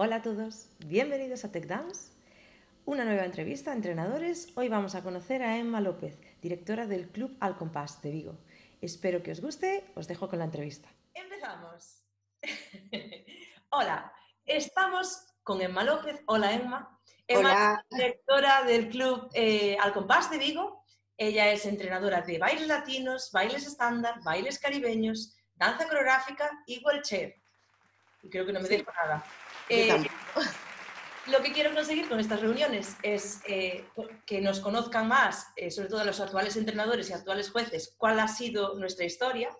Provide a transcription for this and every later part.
Hola a todos, bienvenidos a Tech Dance. Una nueva entrevista a entrenadores. Hoy vamos a conocer a Emma López, directora del Club Al Compás de Vigo. Espero que os guste, os dejo con la entrevista. Empezamos. Hola, estamos con Emma López. Hola Emma. Emma es directora del Club eh, Al Compás de Vigo. Ella es entrenadora de bailes latinos, bailes estándar, bailes caribeños, danza coreográfica y wheelchair. Y creo que no me dejo nada. Eh, lo que quiero conseguir con estas reuniones es eh, que nos conozcan más, eh, sobre todo los actuales entrenadores y actuales jueces, cuál ha sido nuestra historia,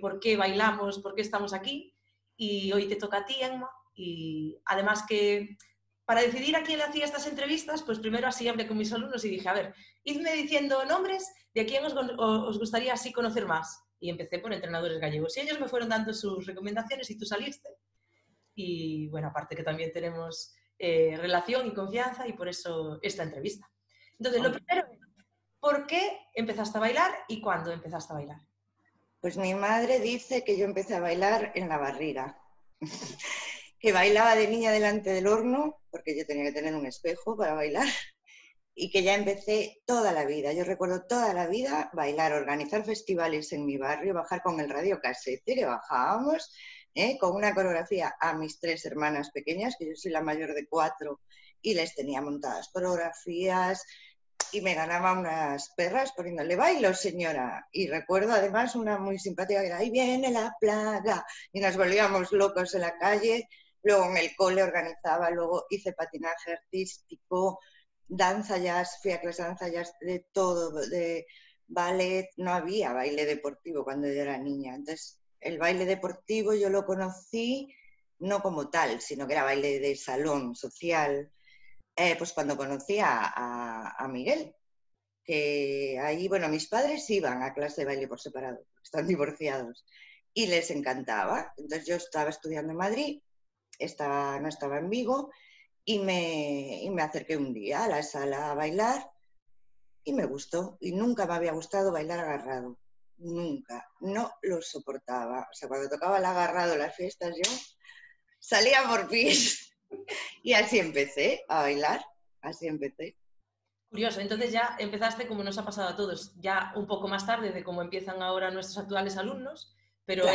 por qué bailamos, por qué estamos aquí. Y hoy te toca a ti, Emma. Y además que para decidir a quién le hacía estas entrevistas, pues primero así hablé con mis alumnos y dije, a ver, idme diciendo nombres de a quién os, os gustaría así conocer más. Y empecé por entrenadores gallegos. Y ellos me fueron dando sus recomendaciones y tú saliste y bueno, aparte que también tenemos eh, relación y confianza y por eso esta entrevista. Entonces, lo primero ¿por qué empezaste a bailar y cuándo empezaste a bailar? Pues mi madre dice que yo empecé a bailar en la barriga, que bailaba de niña delante del horno, porque yo tenía que tener un espejo para bailar, y que ya empecé toda la vida. Yo recuerdo toda la vida bailar, organizar festivales en mi barrio, bajar con el radio casete, que bajábamos ¿eh? con una coreografía a mis tres hermanas pequeñas, que yo soy la mayor de cuatro, y les tenía montadas coreografías y me ganaba unas perras poniéndole bailo, señora. Y recuerdo además una muy simpática que era, ahí viene la plaga, y nos volvíamos locos en la calle. Luego en el cole organizaba, luego hice patinaje artístico, danza jazz, fui a clase de danza jazz, de todo, de ballet, no había baile deportivo cuando yo era niña. Entonces el baile deportivo yo lo conocí no como tal, sino que era baile de salón social, eh, pues cuando conocí a, Miguel, que ahí, bueno, mis padres iban a clase de baile por separado, están divorciados, y les encantaba. Entonces yo estaba estudiando en Madrid, estaba, no estaba en Vigo, y me, y me acerqué un día a la sala a bailar y me gustó. Y nunca me había gustado bailar agarrado nunca, no lo soportaba. O sea, cuando tocaba el agarrado en las fiestas yo salía por pis. y así empecé a bailar, así empecé. Curioso, entonces ya empezaste como nos ha pasado a todos, ya un poco más tarde de cómo empiezan ahora nuestros actuales alumnos, pero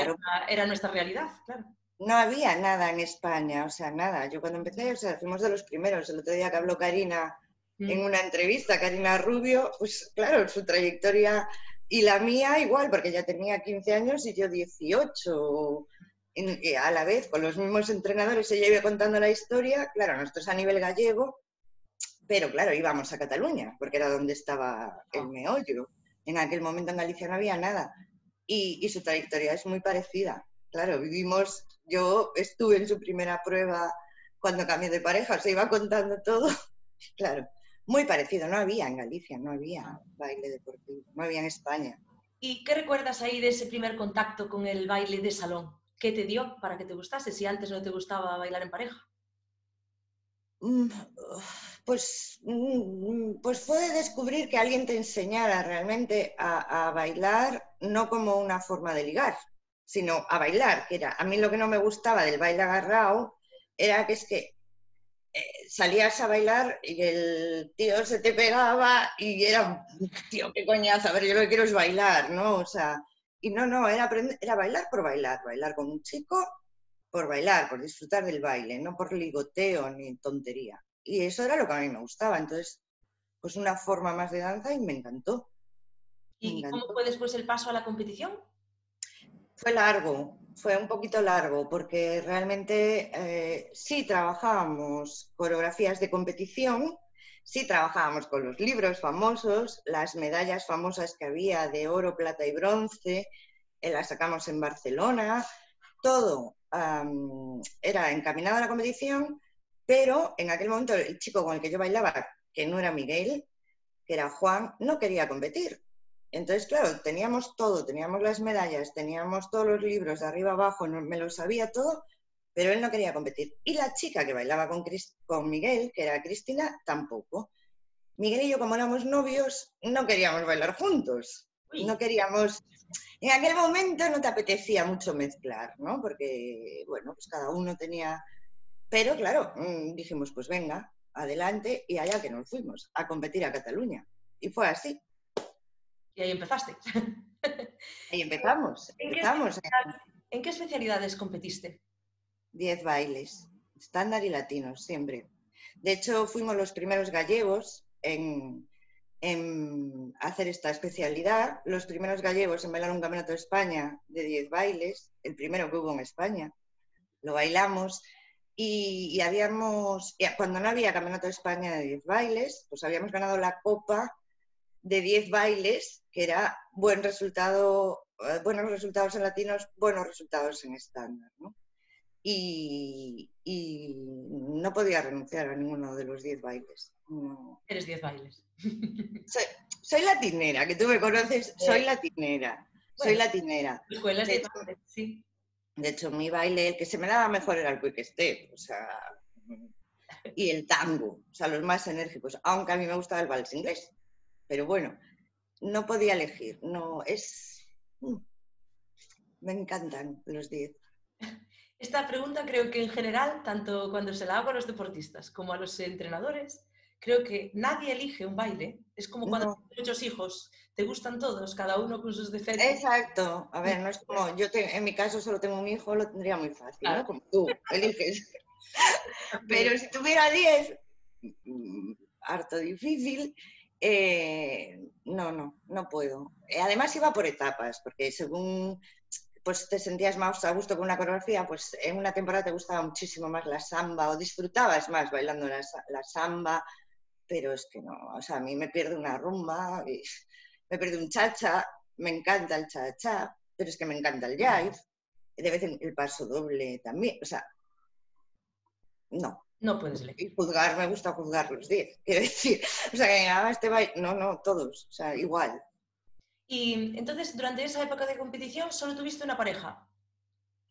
era, nuestra realidad, claro. No había nada en España, o sea, nada. Yo cuando empecé, o sea, fuimos de los primeros. El otro día que habló Karina en mm. una entrevista, Karina Rubio, pues claro, su trayectoria y la mía igual, porque ya tenía 15 años y yo 18. a la vez, con los mismos entrenadores, ella iba contando la historia. Claro, nosotros a nivel gallego, pero claro, íbamos a Cataluña, porque era donde estaba el ah. meollo. En aquel momento en Galicia no había nada. Y, su trayectoria es muy parecida. Claro, vivimos, yo estuve en su primera prueba cuando cambié de pareja, se iba contando todo. Claro, muy parecido, no había en Galicia, no había baile deportivo, no había en España. ¿Y qué recuerdas ahí de ese primer contacto con el baile de salón? ¿Qué te dio para que te gustase si antes no te gustaba bailar en pareja? Mm, pues, mm, pues fue descubrir que alguien te enseñara realmente a, a, bailar, no como una forma de ligar, sino a bailar, que era, a mí lo que no me gustaba del baile agarrado era que es que salías a bailar y el tío se te pegaba y era, tío, qué coñazo, a ver, yo lo que quiero es bailar, ¿no? O sea, y no, no, era, era bailar por bailar, bailar con un chico por bailar, por disfrutar del baile, no por ligoteo ni tontería. Y eso era lo que a mí me gustaba, entonces, pues una forma más de danza y me encantó. ¿Y cómo fue después el paso a la competición? Fue largo, fue un poquito largo porque realmente eh, sí trabajábamos coreografías de competición, sí trabajábamos con los libros famosos, las medallas famosas que había de oro, plata y bronce, eh, las sacamos en Barcelona, todo era encaminado a la competición, pero en aquel momento el chico con el que yo bailaba, que no era Miguel, que era Juan, no quería competir. Entonces, claro, teníamos todo, teníamos las medallas, teníamos todos los libros de arriba abajo, me lo sabía todo, pero él no quería competir. Y la chica que bailaba con, con Miguel, que era Cristina, tampoco. Miguel y yo, como éramos novios, no queríamos bailar juntos. No queríamos... En aquel momento no te apetecía mucho mezclar, ¿no? Porque, bueno, pues cada uno tenía Pero claro, mm, dijimos, pues venga, adelante y allá que nos fuimos a competir a Cataluña. Y fue así. Y ahí empezaste. Ahí empezamos. empezamos. ¿En qué especialidades competiste? Diez bailes, estándar y latinos, siempre. De hecho, fuimos los primeros gallegos en, hacer esta especialidad, los primeros gallegos en bailar un campeonato de España de 10 bailes, el primero que hubo en España. Lo bailamos y, habíamos, cuando no había campeonato de España de 10 bailes, pues habíamos ganado la copa de 10 bailes, que era buen resultado, eh, buenos resultados en latinos, buenos resultados en estándar. ¿no? Y, no podía renunciar a ninguno de los 10 bailes. Eres 10 bailes. Soy, latinera, que tú me conoces, soy latinera. soy latinera. Escuelas de, sí. De hecho, mi baile, el que se me daba mejor era el quick step, o sea, y el tango, o sea, los más enérgicos, aunque a mí me gustaba el vals inglés. Pero bueno, no podía elegir, no, es... Mm, me encantan los 10. Esta pregunta creo que en general, tanto cuando se la hago a los deportistas como a los entrenadores, creo que nadie elige un baile. Es como cuando tienes muchos hijos, te gustan todos, cada uno con sus defectos. Exacto. A ver, no es como yo en mi caso solo tengo un hijo, lo tendría muy fácil, ¿no? Como tú, eliges. Pero si tuviera 10, mm, harto difícil. Eh, no, no, no puedo. Eh, además iba por etapas, porque según pues te sentías más a gusto con una coreografía, pues en una temporada te gustaba muchísimo más la samba o disfrutabas más bailando la, la samba, pero es que no, o sea, a mí me pierde una rumba, me pierde un cha-cha, me encanta el cha-cha, pero es que me encanta el jive, de vez en el paso doble también, o sea, no. No puedes elegir. Y juzgar, me gusta juzgar los 10, quiero decir, o sea, que ah, este baile, no, no, todos, o sea, igual. Y entonces, durante esa época de competición, ¿solo tuviste una pareja?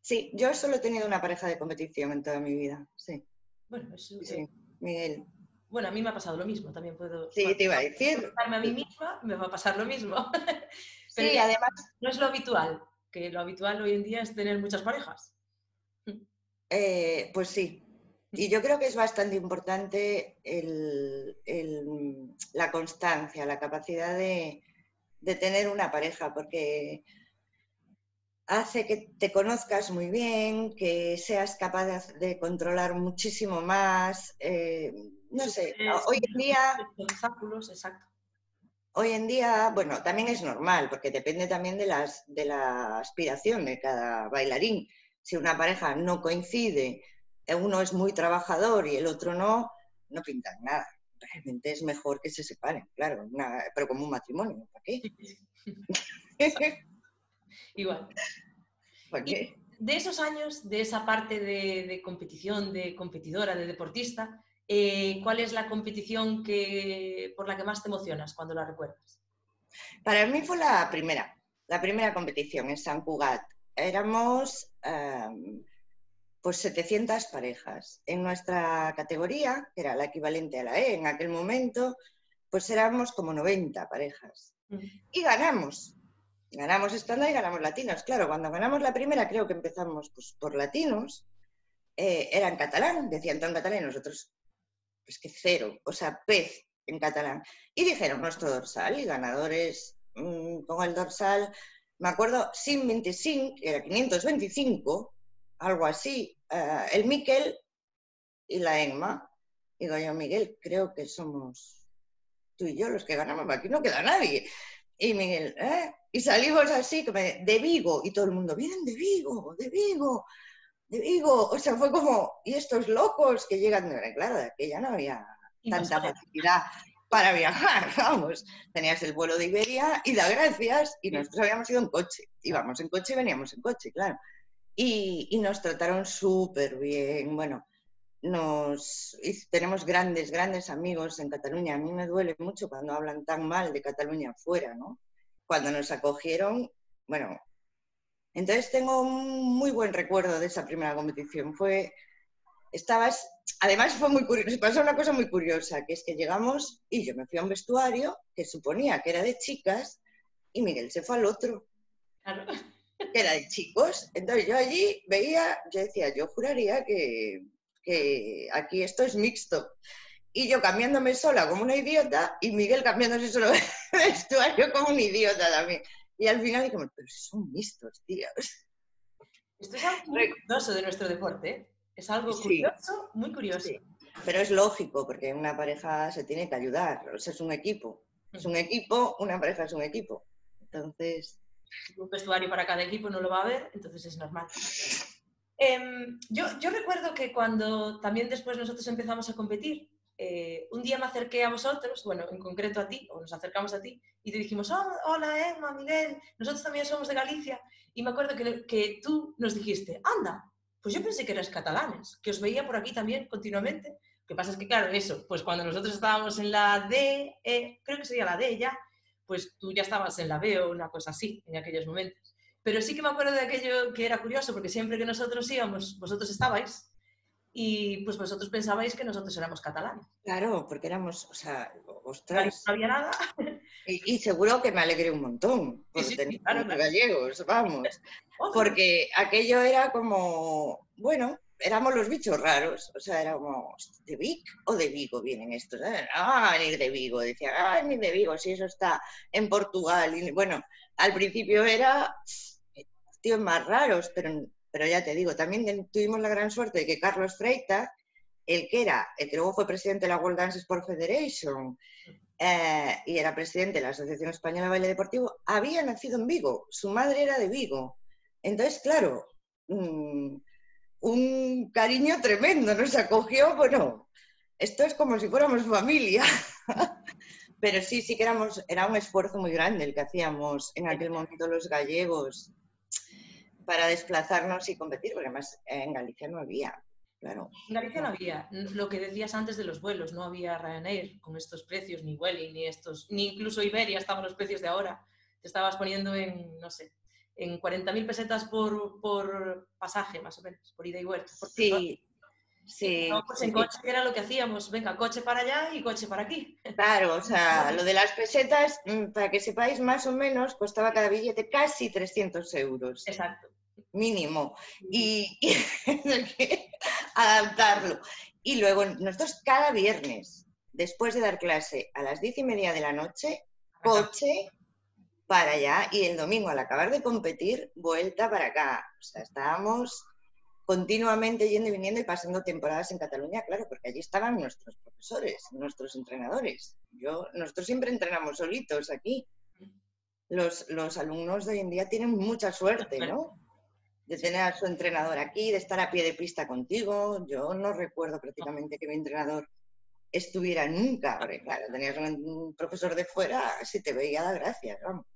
Sí, yo solo he tenido una pareja de competición en toda mi vida, sí. Bueno, eso, sí, Miguel. Bueno, a mí me ha pasado lo mismo, también puedo... Sí, te iba a decir. A mí misma me va a pasar lo mismo. Pero sí, además... No es lo habitual, que lo habitual hoy en día es tener muchas parejas. Eh, pues sí. Y yo creo que es bastante importante la constancia, la capacidad de, de tener una pareja, porque hace que te conozcas muy bien, que seas capaz de, controlar muchísimo más. Eh, no sé, hoy en día... exacto. Hoy en día, bueno, también es normal, porque depende también de, las, de la aspiración de cada bailarín. Si una pareja no coincide, uno es muy trabajador y el otro no, no pintan nada. Realmente es mejor que se separen, claro, pero como un matrimonio, ¿para qué? Igual. de esos años, de esa parte de, competición, de competidora, de deportista, eh, ¿cuál es la competición que, por la que más te emocionas cuando la recuerdas? Para mí fue la primera, la primera competición en San Cugat. Éramos em, pues 700 parejas. En nuestra categoría, que era la equivalente a la E en aquel momento, pues éramos como 90 parejas. Y ganamos. Ganamos estándar y ganamos latinos. Claro, cuando ganamos la primera, creo que empezamos pues, por latinos. Eh, era en catalán, decían todo en catalán y nosotros, pues que cero, o sea, pez en catalán. Y dijeron nuestro dorsal y ganadores mm, con el dorsal, me acuerdo, sin 25, era 525, algo así, eh, el Miquel y la Emma. Digo yo, Miguel, creo que somos tú y yo los que ganamos, aquí no queda nadie. Y Miguel, ¿eh? Y salimos así, de Vigo, y todo el mundo, vienen de Vigo, de Vigo, de Vigo. O sea, fue como, y estos locos que llegan de claro, que ya no había tanta facilidad para viajar, vamos. Tenías el vuelo de Iberia y da gracias, y nosotros habíamos ido en coche. Íbamos en coche y veníamos en coche, claro. Y, y nos trataron súper bien. Bueno, nos tenemos grandes, grandes amigos en Cataluña. A mí me duele mucho cuando hablan tan mal de Cataluña afuera, ¿no? Cuando nos acogieron, bueno, entonces tengo un muy buen recuerdo de esa primera competición. Fue, estabas, además fue muy curioso, pasó una cosa muy curiosa, que es que llegamos y yo me fui a un vestuario que suponía que era de chicas y Miguel se fue al otro. Que era de chicos. Entonces yo allí veía, yo decía, yo juraría que, que aquí esto es mixto. Y yo cambiándome sola como una idiota y Miguel cambiándose solo de vestuario como un idiota también. Y al final dije, pero son mixtos, tío. Esto es algo muy curioso de nuestro deporte. ¿eh? Es algo curioso, muy curioso. Pero es lógico, porque una pareja se tiene que ayudar. O sea, es un equipo. Es un equipo, una pareja es un equipo. Entonces. Un vestuario para cada equipo no lo va a ver, entonces es normal. Em, yo, yo, recuerdo que cuando también después nosotros empezamos a competir, eh, un día me acerqué a vosotros, bueno, en concreto a ti, o nos acercamos a ti, y te dijimos, oh, hola Emma, Miguel, nosotros también somos de Galicia, y me acuerdo que, que tú nos dijiste, anda, pues yo pensé que eras catalanes, que os veía por aquí también continuamente. Lo que pasa es que, claro, eso, pues cuando nosotros estábamos en la D, e, creo que sería la D ya, pues tú ya estabas en la B o una cosa así en aquellos momentos. Pero sí que me acuerdo de aquello que era curioso, porque siempre que nosotros íbamos, vosotros estabais, y pues vosotros pensabais que nosotros éramos catalanes. Claro, porque éramos, o sea, ostras. No había nada. Y, seguro que me alegré un montón por sí, tener gallegos, vamos. Porque aquello era como, bueno, éramos los bichos raros, o sea, éramos de Vic o de Vigo vienen estos. Ah, ni de Vigo, decía, ah, ni de Vigo, si eso está en Portugal. Y, bueno, al principio era tíos más raros, pero pero ya te digo, también tuvimos la gran suerte de que Carlos Freita, el que era, el que luego fue presidente de la World Dance Sport Federation eh, y era presidente de la Asociación Española de Baile Deportivo, había nacido en Vigo, su madre era de Vigo. Entonces, claro, mm, un cariño tremendo, nos acogió, bueno, esto es como si fuéramos familia. Pero sí, sí que éramos, era un esfuerzo muy grande el que hacíamos en aquel momento los gallegos para desplazarnos y competir, porque además en Galicia no había. Claro. En Galicia no había. Lo que decías antes de los vuelos, no había Ryanair con estos precios, ni Welly, ni estos, ni incluso Iberia estaban los precios de ahora. Te estabas poniendo en, no sé, en 40.000 pesetas por, por, pasaje, más o menos, por ida y vuelta. sí, sí. pues en coche era lo que hacíamos, venga, coche para allá y coche para aquí. Claro, o sea, lo de las pesetas, mm, para que sepáis, más o menos costaba cada billete casi 300 euros. Exacto mínimo, y, adaptarlo. Y luego nosotros cada viernes, después de dar clase a las diez y media de la noche, coche para allá y el domingo al acabar de competir, vuelta para acá. O sea, estábamos continuamente yendo y viniendo y pasando temporadas en Cataluña, claro, porque allí estaban nuestros profesores, nuestros entrenadores. Yo, nosotros siempre entrenamos solitos aquí. Los, los alumnos de hoy en día tienen mucha suerte, ¿no? de tener a su entrenador aquí, de estar a pie de pista contigo. Yo no recuerdo prácticamente que mi entrenador estuviera nunca, porque claro, tenías un profesor de fuera, si te veía da gracias, vamos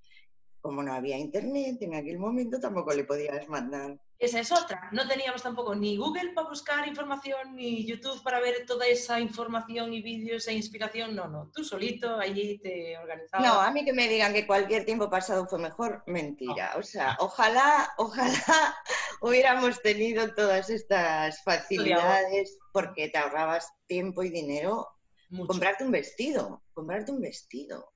como no había internet en aquel momento, tampoco le podías mandar. Esa es otra. No teníamos tampoco ni Google para buscar información, ni YouTube para ver toda esa información y vídeos e inspiración. No, no. Tú solito allí te organizabas. No, a mí que me digan que cualquier tiempo pasado fue mejor, mentira. O sea, ojalá, ojalá hubiéramos tenido todas estas facilidades porque te ahorrabas tiempo y dinero. Comprarte un vestido, comprarte un vestido.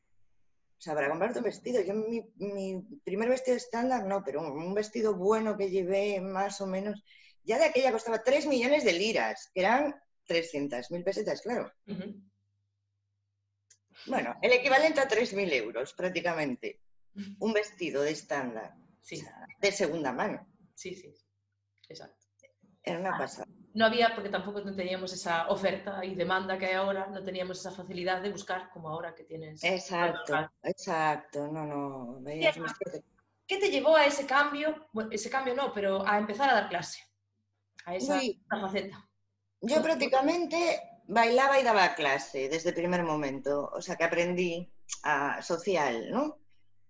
O sea, para comprarte un vestido. Yo mi, mi primer vestido estándar no, pero un, vestido bueno que llevé más o menos, ya de aquella costaba 3 millones de liras, que eran 300 mil pesetas, claro. Bueno, el equivalente a 3.000 euros prácticamente. Un vestido de estándar. Sí. de segunda mano. Sí, sí. Exacto. Era una pasada no había, porque tampoco teníamos esa oferta y demanda que hay ahora, no teníamos esa facilidad de buscar como ahora que tienes. Exacto, exacto, no, no. ¿Qué te llevó a ese cambio? Bueno, ese cambio no, pero a empezar a dar clase, a esa faceta. Yo prácticamente bailaba y daba clase desde el primer momento, o sea que aprendí a social, ¿no?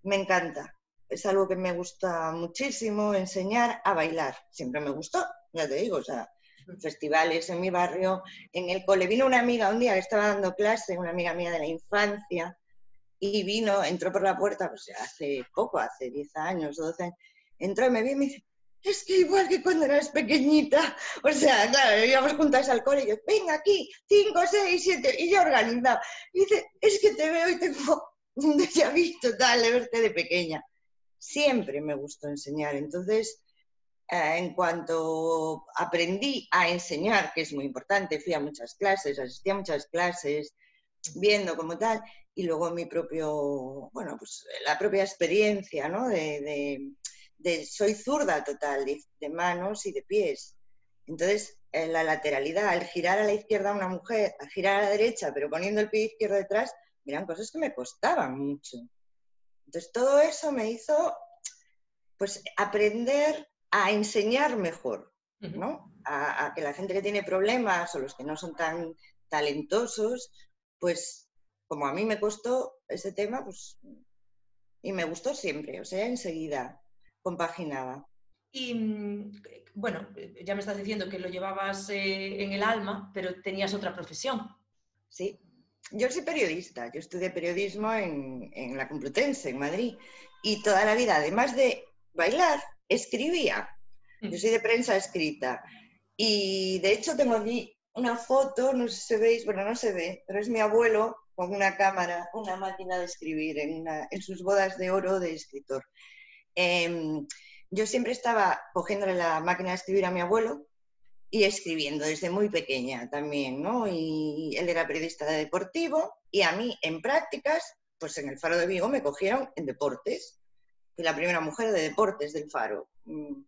Me encanta, es algo que me gusta muchísimo, enseñar a bailar, siempre me gustó, ya te digo, o sea, festivales en mi barrio, en el cole. Vino una amiga un día que estaba dando clase, una amiga mía de la infancia, y vino, entró por la puerta, pues hace poco, hace 10 años, 12 años, entró y me vio y me dice, es que igual que cuando eras pequeñita, o sea, claro, íbamos juntas al cole y yo, venga aquí, 5, 6, 7, y yo organizaba. Y dice, es que te veo y tengo un déjà vu total de verte de pequeña. Siempre me gustó enseñar, entonces en cuanto aprendí a enseñar, que es muy importante, fui a muchas clases, asistí a muchas clases, viendo como tal, y luego mi propio, bueno, pues la propia experiencia, ¿no? De, soy zurda total, de, manos y de pies. Entonces, eh, la lateralidad, el girar a la izquierda una mujer, al girar a la derecha, pero poniendo el pie izquierdo detrás, eran cosas que me costaban mucho. Entonces, todo eso me hizo, pues, aprender a enseñar mejor, ¿no? A, a que la gente que tiene problemas o los que no son tan talentosos, pues como a mí me costó ese tema, pues, y me gustó siempre, o sea, enseguida compaginaba. Y mm, bueno, ya me estás diciendo que lo llevabas eh, en el alma, pero tenías otra profesión. Sí, yo soy periodista, yo estudié periodismo en, en la Complutense, en Madrid, y toda la vida, además de bailar, escribía. Yo soy de prensa escrita. Y de hecho tengo aquí una foto, no sé si veis, bueno, no se ve, pero es mi abuelo con una cámara, una máquina de escribir en, sus bodas de oro de escritor. Em, yo siempre estaba cogiéndole la máquina de escribir a mi abuelo y escribiendo desde muy pequeña también, ¿no? Y él era periodista de deportivo y a mí en prácticas, pues en el Faro de Vigo me cogieron en deportes. La primera mujer de deportes del Faro. Mm.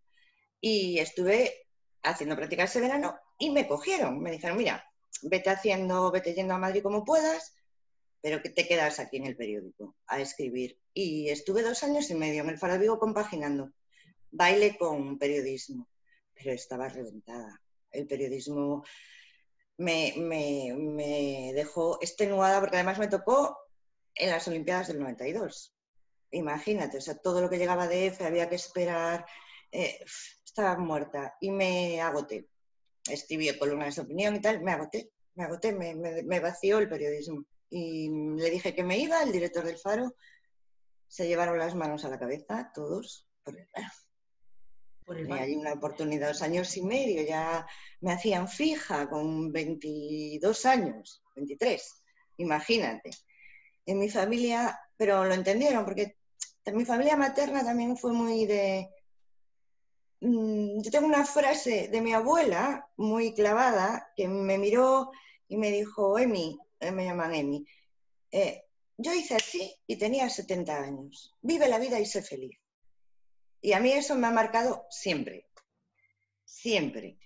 Y estuve haciendo prácticas ese verano y me cogieron. Me dijeron, mira, vete haciendo, vete yendo a Madrid como puedas, pero que te quedas aquí en el periódico a escribir. Y estuve dos años y medio en el Faro de Vigo compaginando baile con periodismo, pero estaba reventada. El periodismo me, dejó extenuada porque además me tocó en las Olimpiadas del 92. Imagínate, o sea, todo lo que llegaba de F había que esperar, eh, estaba muerta y me agoté. Escribí columnas de opinión y tal, me agoté, me agoté, me vació el periodismo y le dije que me iba, el director del Faro, se llevaron las manos a la cabeza, todos, por el, por el hay una oportunidad, dos años y medio, ya me hacían fija con 22 años, 23, imagínate. En mi familia, pero lo entendieron, porque mi familia materna también fue muy de... Mm, yo tengo una frase de mi abuela muy clavada que me miró y me dijo, Emi, eh, me llaman Emi. Eh, yo hice así y tenía 70 años. Vive la vida y sé feliz. Y a mí eso me ha marcado siempre, siempre,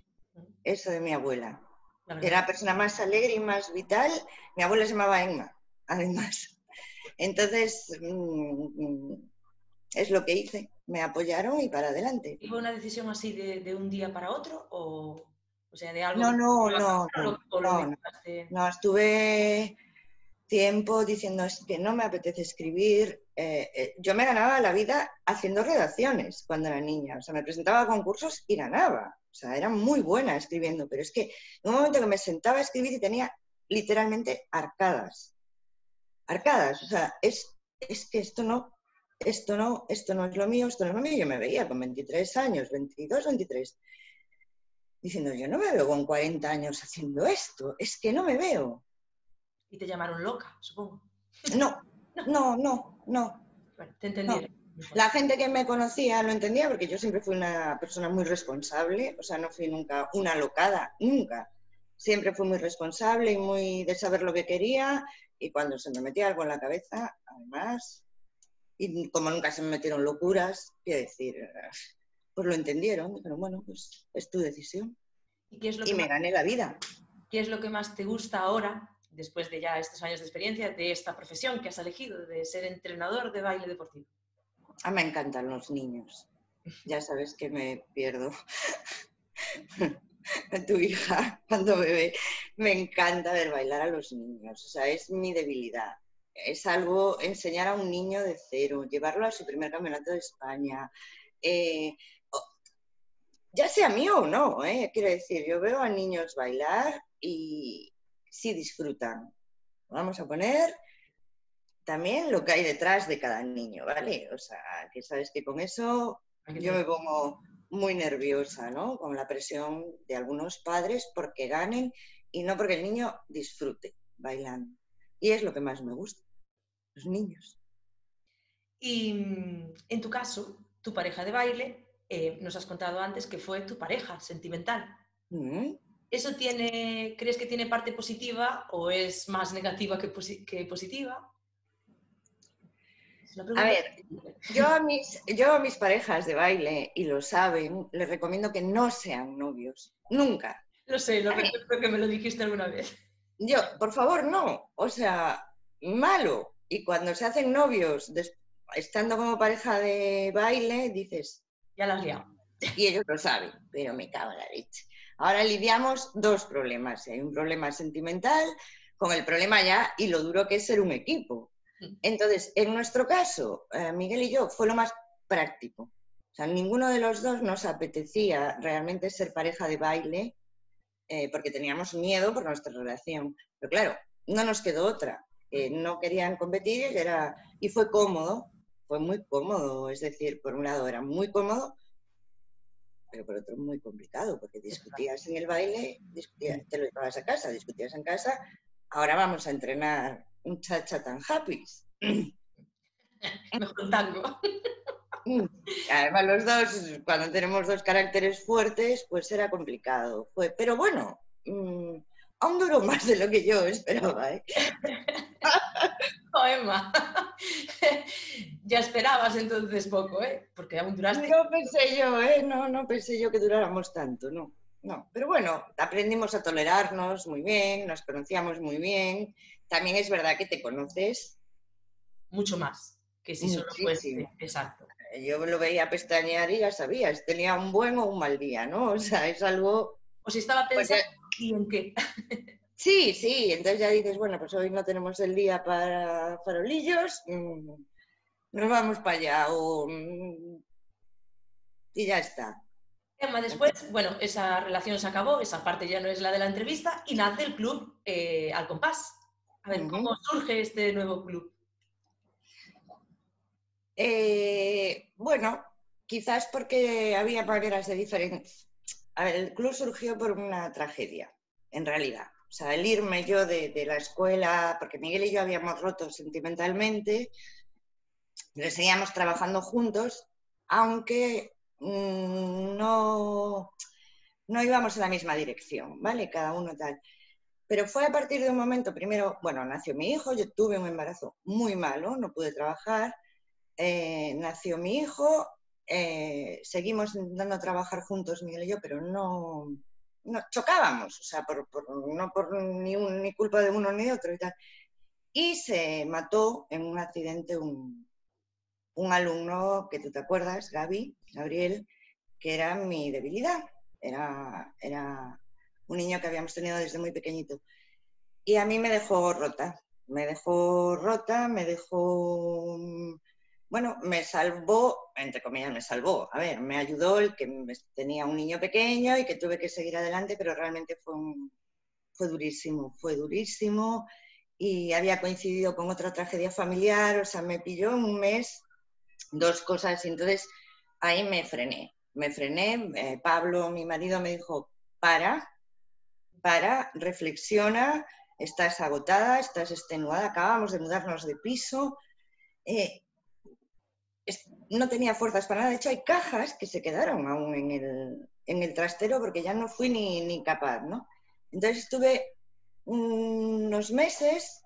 eso de mi abuela. Era la persona más alegre y más vital. Mi abuela se llamaba Emma, además. Entonces, mm, es lo que hice. Me apoyaron y para adelante. ¿Y fue una decisión así de, un día para otro? O, sea, de algo. No, no, no. no, no, estuve tiempo diciendo es que no me apetece escribir. Eh, eh, yo me ganaba la vida haciendo redacciones cuando era niña. O sea, me presentaba a concursos y ganaba. O sea, era muy buena escribiendo, pero es que en un momento que me sentaba a escribir y tenía literalmente arcadas. Arcadas. O sea, es, es que esto no, esto no, esto no es lo mío, esto no es lo mío. Yo me veía con 23 años, 22, 23, diciendo, yo no me veo con 40 años haciendo esto, es que no me veo. Y te llamaron loca, supongo. No, no, no, no. Bueno, te entendieron. La gente que me conocía lo entendía porque yo siempre fui una persona muy responsable, o sea, no fui nunca una locada, nunca. Siempre fui muy responsable y muy de saber lo que quería y cuando se me metía algo en la cabeza, además, y como nunca se me metieron locuras, quiero decir, pues lo entendieron, dijeron, bueno, pues es tu decisión. ¿Y, me gané la vida. ¿Qué es lo que más te gusta ahora después de ya estos años de experiencia, de esta profesión que has elegido, de ser entrenador de baile deportivo? Ah, me encantan los niños. Ya sabes que me pierdo. a tu hija cuando bebe. Me encanta ver bailar a los niños. O sea, es mi debilidad. Es algo, enseñar a un niño de cero, llevarlo a su primer campeonato de España. Eh, ya sea mío o no, ¿eh? quiero decir, yo veo a niños bailar y, sí disfrutan. Vamos a poner también lo que hay detrás de cada niño, ¿vale? O sea, que sabes que con eso yo me pongo muy nerviosa, ¿no? Con la presión de algunos padres porque ganen y no porque el niño disfrute bailando. Y es lo que más me gusta, los niños. Y mm, en tu caso, tu pareja de baile eh, nos has contado antes que fue tu pareja sentimental. Mm. ¿Eso tiene, crees que tiene parte positiva o es más negativa que, positiva? A ver, yo a, mis, yo a mis parejas de baile, y lo saben, les recomiendo que no sean novios, nunca. Lo sé, lo recuerdo que me lo dijiste alguna vez. Yo, por favor, no. O sea, malo. Y cuando se hacen novios, estando como pareja de baile, dices... Ya la has liado. Y ellos lo saben, pero me cago en la leche. Ahora lidiamos dos problemas. Hay un problema sentimental con el problema ya y lo duro que es ser un equipo. Mm. Entonces, en nuestro caso, eh, Miguel y yo, fue lo más práctico. O sea, ninguno de los dos nos apetecía realmente ser pareja de baile eh, porque teníamos miedo por nuestra relación. Pero claro, no nos quedó otra. no querían competir y, era, y fue cómodo, fue muy cómodo. Es decir, por un lado era muy cómodo, pero por otro muy complicado, porque discutías en el baile, discutías, te lo llevabas a casa, discutías en casa, ahora vamos a entrenar un cha-cha tan happy. Mejor tango. Mm. Además, los dos, cuando tenemos dos caracteres fuertes, pues era complicado. Fue, pero bueno, mm, aún duró más de lo que yo esperaba. ¿eh? oh, Emma, ya esperabas entonces poco, ¿eh? Porque aún duraste. No pensé yo, ¿eh? No, no pensé yo que duráramos tanto, no. No, pero bueno, aprendimos a tolerarnos muy bien, nos conocíamos muy bien. También es verdad que te conoces. Mucho más que si solo fuese. Exacto yo lo veía pestañear y ya sabías, tenía un buen o un mal día, ¿no? O sea, es algo... O si estaba pues pensando, ¿y en qué? sí, sí, entonces ya dices, bueno, pues hoy no tenemos el día para farolillos, mm, nos vamos para allá, mm, y ya está. Después, bueno, esa relación se acabó, esa parte ya no es la de la entrevista, y nace el club eh, Al Compás. A ver, ¿cómo surge este nuevo club? Eh, bueno, quizás porque había maneras de diferentes. El club surgió por una tragedia, en realidad. O sea, el irme yo de, la escuela, porque Miguel y yo habíamos roto sentimentalmente, pero seguíamos trabajando juntos, aunque no, no íbamos en la misma dirección, ¿vale? Cada uno tal. Pero fue a partir de un momento, primero, bueno, nació mi hijo, yo tuve un embarazo muy malo, no pude trabajar, eh, nació mi hijo, eh, seguimos intentando trabajar juntos, Miguel y yo, pero no, no chocábamos, o sea, no por ni, ni, culpa de uno ni de otro y tal. Y se mató en un accidente un, un alumno que tú te acuerdas, Gaby, Gabriel, que era mi debilidad. Era, era un niño que habíamos tenido desde muy pequeñito. Y a mí me dejó rota, me dejó rota, me dejó bueno, me salvó, entre comillas, me salvó. A ver, me ayudó el que tenía un niño pequeño y que tuve que seguir adelante, pero realmente fue, fue durísimo, fue durísimo y había coincidido con otra tragedia familiar, o sea, me pilló un mes dos cosas entonces ahí me frené, me frené. Eh, Pablo, mi marido, me dijo, para, para, reflexiona, estás agotada, estás extenuada, acabamos de mudarnos de piso. Eh, no tenía fuerzas para nada. De hecho, hay cajas que se quedaron aún en el, en el trastero porque ya no fui ni, ni capaz, ¿no? Entonces estuve unos meses,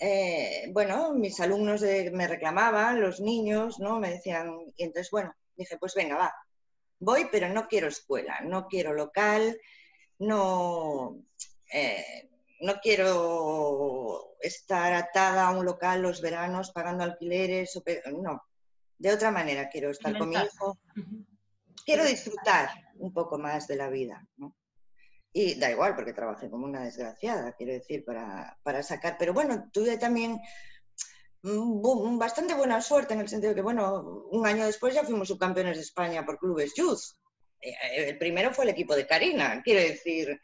eh, bueno, mis alumnos me reclamaban, los niños, ¿no? Me decían, y entonces, bueno, dije, pues venga, va, voy, pero no quiero escuela, no quiero local, no, eh, no quiero estar atada a un local los veranos pagando alquileres, no, de otra manera quiero estar con mi hijo. Quiero disfrutar un poco más de la vida. Y da igual, porque trabajé como una desgraciada, quiero decir, para, sacar. Pero bueno, tuve también mm, bastante buena suerte en el sentido de que, bueno, un año después ya fuimos subcampeones de España por clubes youth. Eh, el primero fue el equipo de Karina, quiero decir,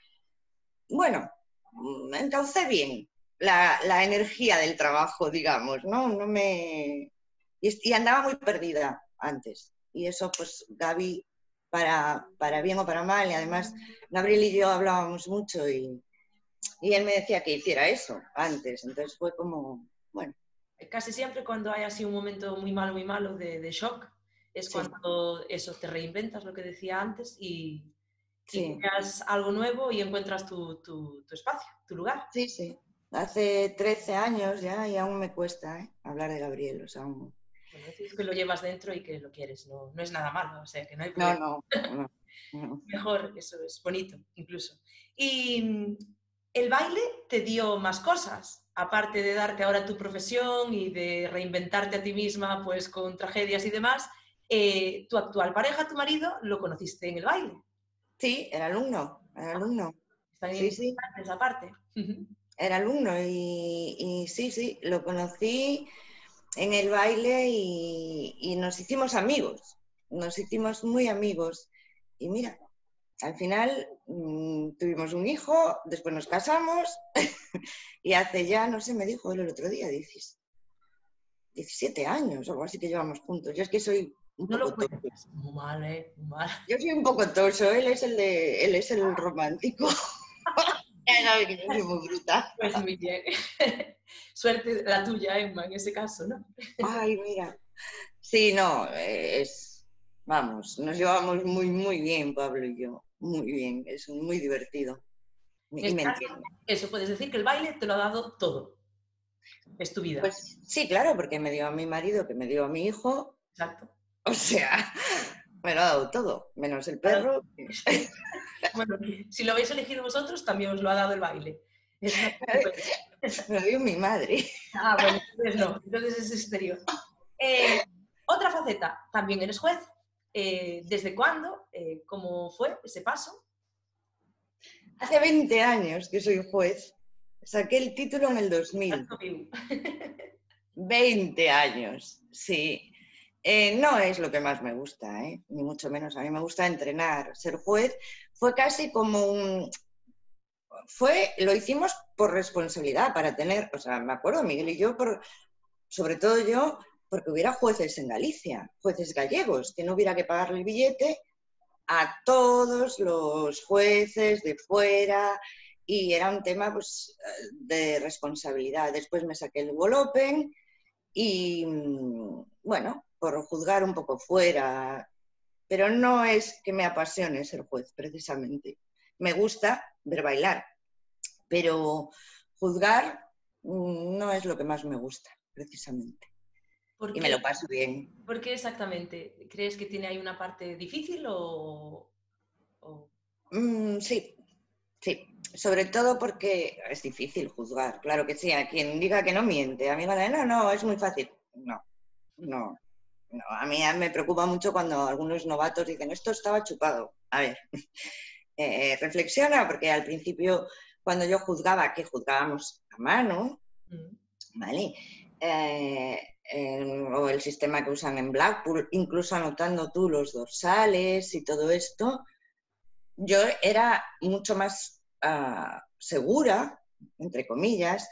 bueno, mm, encaucé bien la, la energía del trabajo, digamos, ¿no? No me, y, andaba muy perdida antes. Y eso, pues, Gaby, para, para bien o para mal, y además Gabriel y yo hablábamos mucho y, y él me decía que hiciera eso antes. Entonces fue como, bueno. Casi siempre cuando hay así un momento muy malo, muy malo de, de shock, es cuando eso te reinventas, lo que decía antes, y, creas algo nuevo y encuentras tu, tu, espacio, tu lugar. Sí, sí. Hace 13 años ya y aún me cuesta ¿eh? hablar de Gabriel, o sea, aún... Que lo llevas dentro y que lo quieres, no, no es nada malo, o sea, que no hay problema. No, no, no. Mejor, eso es bonito, incluso. Y mm, el baile te dio más cosas, aparte de darte ahora tu profesión y de reinventarte a ti misma, pues con tragedias y demás, eh, tu actual pareja, tu marido, lo conociste en el baile. Sí, era alumno, era alumno. Está sí, sí. esa parte. Era alumno y, sí, sí, lo conocí en el baile y, nos hicimos amigos, nos hicimos muy amigos. Y mira, al final mm, tuvimos un hijo, después nos casamos y hace ya, no sé, me dijo él el otro día, dices, 17 años o algo así que llevamos juntos. Yo es que soy no lo puedes. Muy mal, ¿eh? Mal. Yo soy un poco toso, él es el, de, él es el romántico. ya que yo soy muy bruta. Pues muy bien. Suerte la tuya, Emma, en ese caso, ¿no? Ay, mira. Sí, no, es, vamos, nos llevamos muy, muy bien, Pablo y yo. Muy bien, es muy divertido. eso, puedes decir que el baile te lo ha dado todo. Es tu vida. Pues sí, claro, porque me dio a mi marido, que me dio a mi hijo. Exacto. O sea, me lo ha dado todo, menos el perro. bueno, si lo habéis elegido vosotros, también os lo ha dado el baile. me lo dio mi madre. Ah, bueno, entonces no, entonces es exterior. Eh, otra faceta, también eres juez. Eh, ¿Desde cuándo? Eh, ¿Cómo fue ese paso? Hace 20 años que soy juez. Saqué el título en el 2000. 20 años, sí. Eh, no es lo que más me gusta, ¿eh? ni mucho menos. A mí me gusta entrenar. Ser juez fue casi como un... Fue, lo hicimos por responsabilidad, para tener, o sea, me acuerdo, Miguel y yo, por, sobre todo yo, porque hubiera jueces en Galicia, jueces gallegos, que no hubiera que pagarle el billete a todos los jueces de fuera y era un tema pues, de responsabilidad. Después me saqué el Open y, mm, bueno, por juzgar un poco fuera, pero no es que me apasione ser juez, precisamente. Me gusta ver bailar, pero juzgar mm, no es lo que más me gusta, precisamente. y me lo paso bien. ¿Por qué exactamente? ¿Crees que tiene ahí una parte difícil o...? Mm, sí, sí. Sobre todo porque es difícil juzgar. Claro que sí, a quien diga que no miente. A mí me no, no, es muy fácil. No, no, a mí me preocupa mucho cuando algunos novatos dicen, esto estaba chupado. A ver, eh, reflexiona, porque al principio, cuando yo juzgaba, que juzgábamos a mano, mm. ¿vale? Eh, o el sistema que usan en Blackpool, incluso anotando tú los dorsales y todo esto, yo era mucho más ah, segura, entre comillas.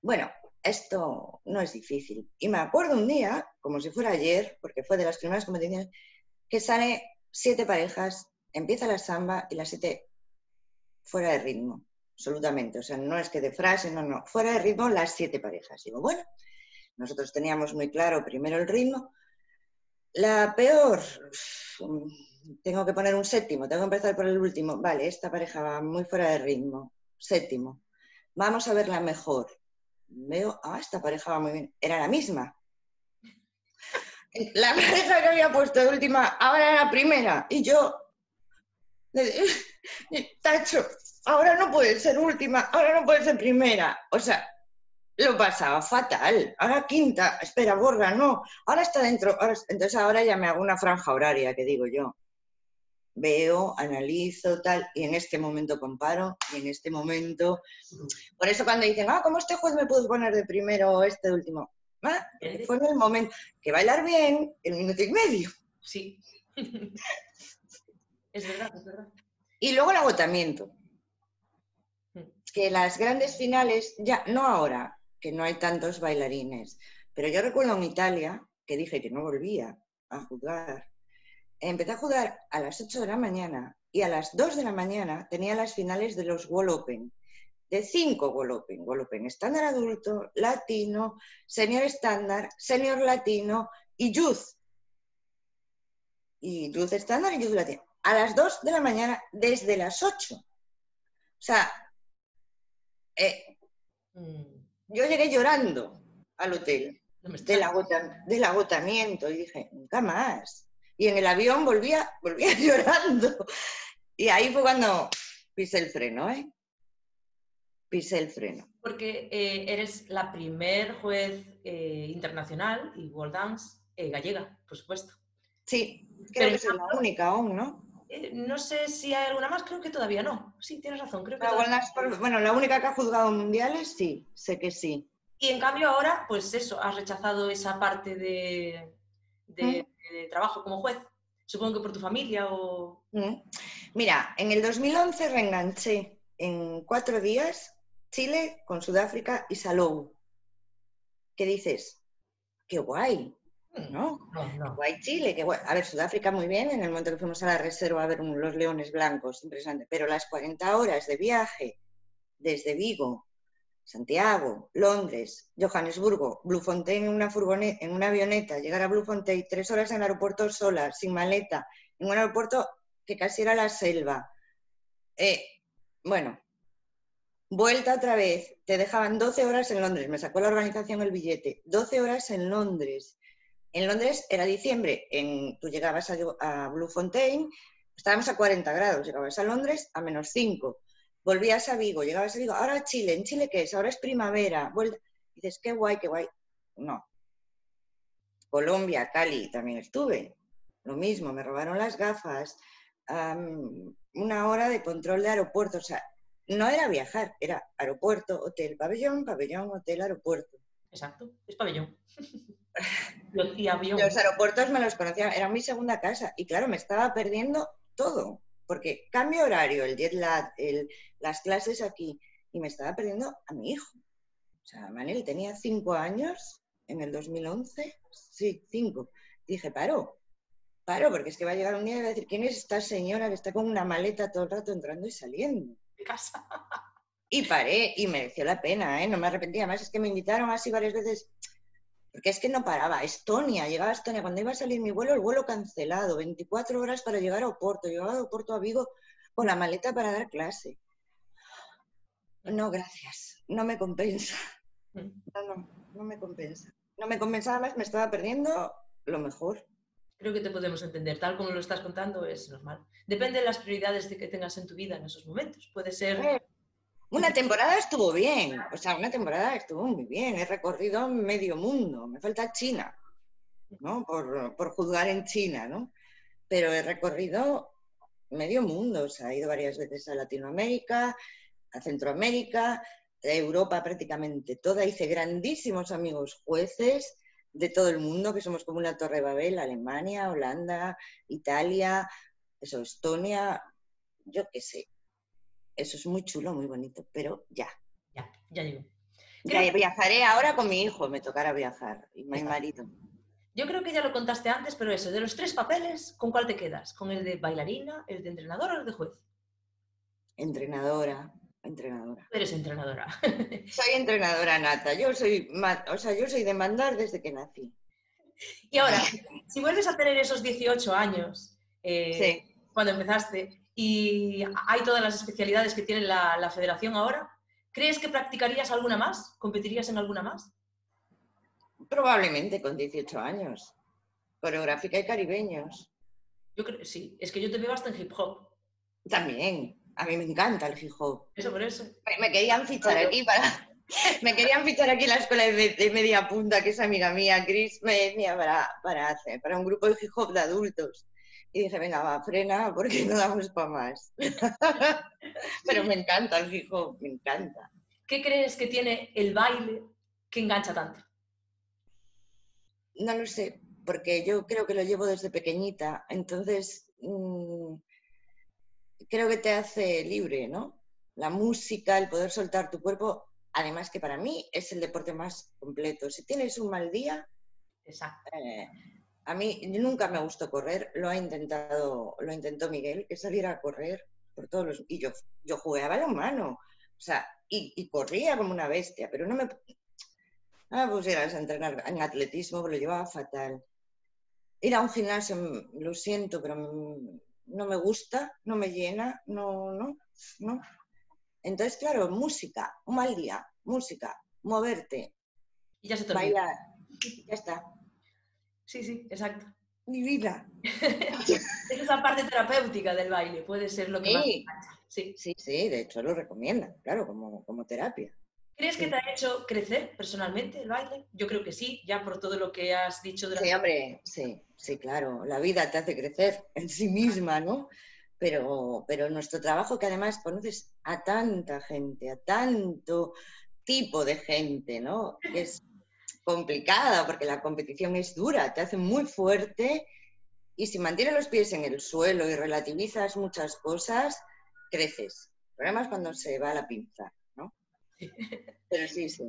Bueno, esto no es difícil. Y me acuerdo un día, como si fuera ayer, porque fue de las primeras competiciones, que sale siete parejas, empieza la samba y las siete fuera de ritmo, absolutamente. O sea, no es que de frase, no, no, fuera de ritmo las siete parejas. Digo, bueno, nosotros teníamos muy claro primero el ritmo. La peor, tengo que poner un séptimo, tengo que empezar por el último. Vale, esta pareja va muy fuera de ritmo, séptimo. Vamos a ver la mejor veo, ah, esta pareja va muy bien. Era la misma. La pareja que había puesto de última, ahora era la primera. Y yo, tacho, ahora no puede ser última, ahora no puede ser primera. O sea, lo pasaba fatal. Ahora quinta, espera, borra, no. Ahora está dentro. entonces ahora ya me hago una franja horaria, que digo yo veo, analizo, tal, y en este momento comparo, y en este momento... Por eso cuando dicen, ah, ¿cómo este juez me puedo poner de primero o este último? Ah, fue en el momento que bailar bien el minuto y medio. Sí. es verdad, es verdad. Y luego el agotamiento. Mm. Que las grandes finales, ya, no ahora, que no hay tantos bailarines, pero yo recuerdo en Italia que dije que no volvía a jugar empecé a jugar a las 8 de la mañana y a las 2 de la mañana tenía las finales de los Wall Open, de cinco Wall Open, Wall Open estándar adulto, latino, senior estándar, senior latino y youth. y luz estándar y luz latina. A las 2 de la mañana, desde las 8. O sea, eh, mm. yo llegué llorando al hotel del, del, agotamiento y dije, nunca más. Y en el avión volvía, volvía llorando. Y ahí fue cuando pisé el freno, ¿eh? Pisé el freno. Porque eh, eres la primer juez eh, internacional y World Dance eh, gallega, por supuesto. Sí, creo que es la única aún, ¿no? no sé si hay alguna más, creo que todavía no. Sí, tienes razón, creo que Bueno, la única que ha juzgado mundiales, sí, sé que sí. Y en cambio ahora, pues eso, has rechazado esa parte de, de, trabajo como juez. Supongo que por tu familia o... Mira, en el 2011 reenganché en cuatro días Chile con Sudáfrica y Salou. ¿Qué dices? ¡Qué guay! Mm, ¿No? Guay Chile, qué guay. A ver, Sudáfrica muy bien, en el momento que fuimos a la reserva a ver los leones blancos, impresionante. Pero las 40 horas de viaje desde Vigo Santiago, Londres, Johannesburgo, Bluefontaine en una, furgoneta, en una avioneta, llegar a Bluefontaine, tres horas en el aeropuerto sola, sin maleta, en un aeropuerto que casi era la selva. Eh, bueno, vuelta otra vez, te dejaban 12 horas en Londres, me sacó la organización el billete, 12 horas en Londres. En Londres era diciembre, en, tú llegabas a, a Bluefontaine, estábamos a 40 grados, llegabas a Londres a menos 5 volvías a Vigo, llegabas a Vigo, ahora Chile, ¿en Chile qué es? Ahora es primavera, dices, qué guay, qué guay. No. Colombia, Cali, también estuve. Lo mismo, me robaron las gafas, una hora de control de aeropuerto, o sea, no era viajar, era aeropuerto, hotel, pabellón, pabellón, hotel, aeropuerto. Exacto, es pabellón. Los aeropuertos me los conocía, era mi segunda casa y claro, me estaba perdiendo todo porque cambio horario, el jet lag, las clases aquí, y me estaba perdiendo a mi hijo. O sea, Manel tenía cinco años en el 2011, sí, cinco. Dije, paro, paro, porque es que va a llegar un día y va a decir, ¿quién es esta señora que está con una maleta todo el rato entrando y saliendo? De casa. Y paré, y mereció la pena, ¿eh? no me arrepentía más, es que me invitaron así varias veces porque es que no paraba. Estonia, llegaba a Estonia, cuando iba a salir mi vuelo, el vuelo cancelado, 24 horas para llegar a Oporto, llegaba a Oporto a Vigo con la maleta para dar clase. No, gracias, no me compensa. Mm. No, no, no me compensa. No me compensaba más, me estaba perdiendo lo mejor. Creo que te podemos entender, tal como lo estás contando es normal. Depende de las prioridades que tengas en tu vida en esos momentos. Puede ser eh, una temporada estuvo bien, o sea, una temporada estuvo muy bien. He recorrido medio mundo, me falta China, ¿no? Por, juzgar en China, ¿no? Pero he recorrido medio mundo, o sea, he ido varias veces a Latinoamérica, a Centroamérica, a Europa prácticamente toda. Hice grandísimos amigos jueces de todo el mundo, que somos como una torre Babel, Alemania, Holanda, Italia, eso, Estonia, yo qué sé, eso es muy chulo, muy bonito, pero ya. Ya, ya digo. Ya viajaré ahora con mi hijo, me tocará viajar, y mi marido. Yo creo que ya lo contaste antes, pero eso, de los tres papeles, ¿con cuál te quedas? ¿Con el de bailarina, el de entrenadora o el de juez? Entrenadora, entrenadora. Eres entrenadora. soy entrenadora nata. Yo soy, o sea, yo soy de mandar desde que nací. Y ahora, si vuelves a tener esos 18 años, eh, cuando empezaste, y hay todas las especialidades que tiene la, federación ahora. ¿Crees que practicarías alguna más? ¿Competirías en alguna más? Probablemente con 18 años. Coreográfica y caribeños. Yo creo, sí, es que yo te veo hasta en hip hop. También, a mí me encanta el hip hop. Eso por eso. Me, querían fichar aquí para... Me querían fichar aquí en la escuela de, media punta, que es amiga mía, Chris, me decía para, para, hacer, para un grupo de hip hop de adultos. Y dije, venga, va, frena porque no damos para más. Pero me encanta el hijo, me encanta. ¿Qué crees que tiene el baile que engancha tanto? No lo sé, porque yo creo que lo llevo desde pequeñita, entonces mm, creo que te hace libre, ¿no? La música, el poder soltar tu cuerpo, además que para mí es el deporte más completo. Si tienes un mal día, Exacto. Eh, a mí nunca me gustó correr, lo ha intentado, lo intentó Miguel, que saliera a correr por todos los. Y yo, yo jugué a balonmano, o sea, y, corría como una bestia, pero no me. No me pusieras a entrenar en atletismo, lo llevaba fatal. Ir a un gimnasio, mm, lo siento, pero mm, no me gusta, no me llena, no, no, no. Entonces, claro, música, un mal día, música, moverte, y ya se te bailar, ya está. Sí, sí, exacto. Mi vida. es esa parte terapéutica del baile, puede ser lo que sí. más sí. sí, sí, de hecho lo recomiendan, claro, como, como terapia. ¿Crees que te ha hecho crecer personalmente el baile? Yo creo que sí, ya por todo lo que has dicho. Sí, hombre, sí, sí, claro. La vida te hace crecer en sí misma, ¿no? Pero, pero nuestro trabajo, que además conoces a tanta gente, a tanto tipo de gente, ¿no? Es complicada porque la competición es dura, te hace muy fuerte y si mantienes los pies en el suelo y relativizas muchas cosas, creces. El problema es cuando se va la pinza. Pero sí, sí.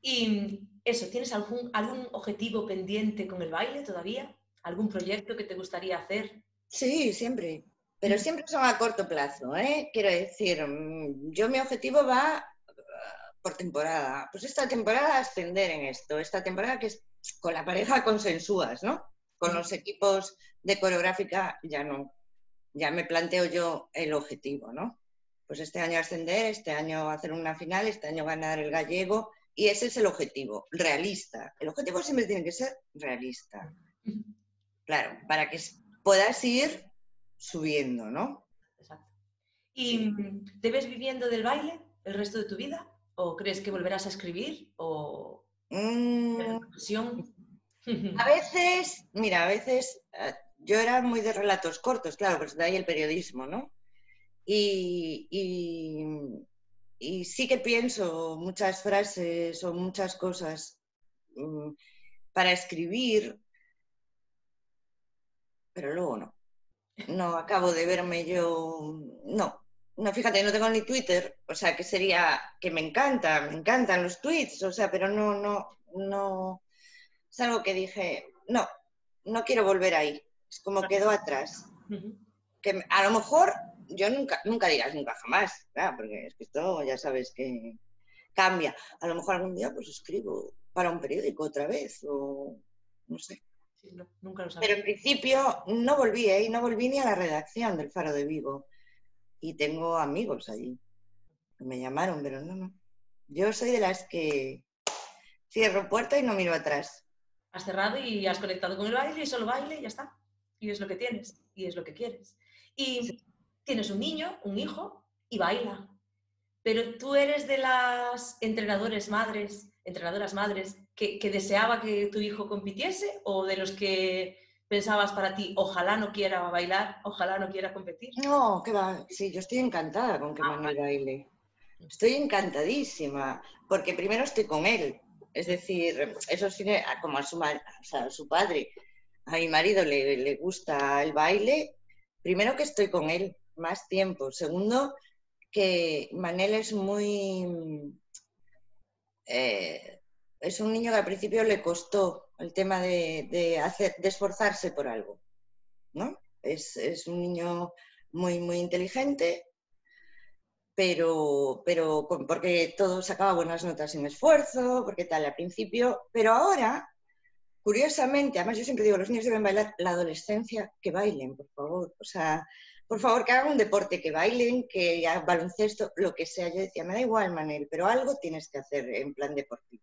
Y eso, ¿tienes algún, algún objetivo pendiente con el baile todavía? ¿Algún proyecto que te gustaría hacer? Sí, siempre. Pero siempre son a corto plazo, ¿eh? Quiero decir, mm, yo mi objetivo va por temporada. Pues esta temporada ascender en esto. Esta temporada que es con la pareja consensúas, ¿no? Con mm. los equipos de coreográfica ya no. Ya me planteo yo el objetivo, ¿no? pues este año ascender, este año hacer una final, este año ganar el gallego, y ese es el objetivo, realista. El objetivo siempre tiene que ser realista. Claro, para que puedas ir subiendo, ¿no? Exacto. ¿Y te ves viviendo del baile el resto de tu vida? ¿O crees que volverás a escribir? ¿O mm. A veces, mira, a veces eh, yo era muy de relatos cortos, claro, pues de ahí el periodismo, ¿no? Y, sí que pienso muchas frases o muchas cosas mm, para escribir, pero luego no. No acabo de verme yo, no. No, fíjate, no tengo ni Twitter, o sea, que sería que me encanta, me encantan los tweets, o sea, pero no, no, no, es algo que dije, no, no quiero volver ahí, es como quedó atrás. Que a lo mejor yo nunca, nunca digas nunca jamás, porque es que esto ya sabes que cambia. A lo mejor algún día pues escribo para un periódico otra vez o no sé. Pero en principio no volví, ¿eh? no volví ni a la redacción del Faro de Vigo. Y tengo amigos allí que me llamaron, pero no, no. Yo soy de las que cierro puerta y no miro atrás. Has cerrado y has conectado con el baile y solo baile y ya está. Y es lo que tienes y es lo que quieres. Y tienes un niño, un hijo y baila. Pero tú eres de las entrenadores madres, entrenadoras madres, que, deseaba que tu hijo compitiese o de los que pensabas para ti, ojalá no quiera bailar, ojalá no quiera competir? No, que va, sí, yo estoy encantada con que ah, Manuel baile. Estoy encantadísima, porque primero estoy con él. Es decir, eso sí, como a su, a su padre, a mi marido le, le gusta el baile, primero que estoy con él, más tiempo. Segundo, que Manel es muy... Eh, es un niño que al principio le costó el tema de, hacer, de esforzarse por algo. ¿no? Es, un niño muy, muy inteligente, pero, pero porque todo sacaba buenas notas sin esfuerzo, porque tal al principio, pero ahora, curiosamente, además yo siempre digo, los niños deben bailar la adolescencia, que bailen, por favor. O sea, por favor, que hagan un deporte, que bailen, que hagan baloncesto, lo que sea. Yo decía, me da igual, Manel, pero algo tienes que hacer en plan deportivo.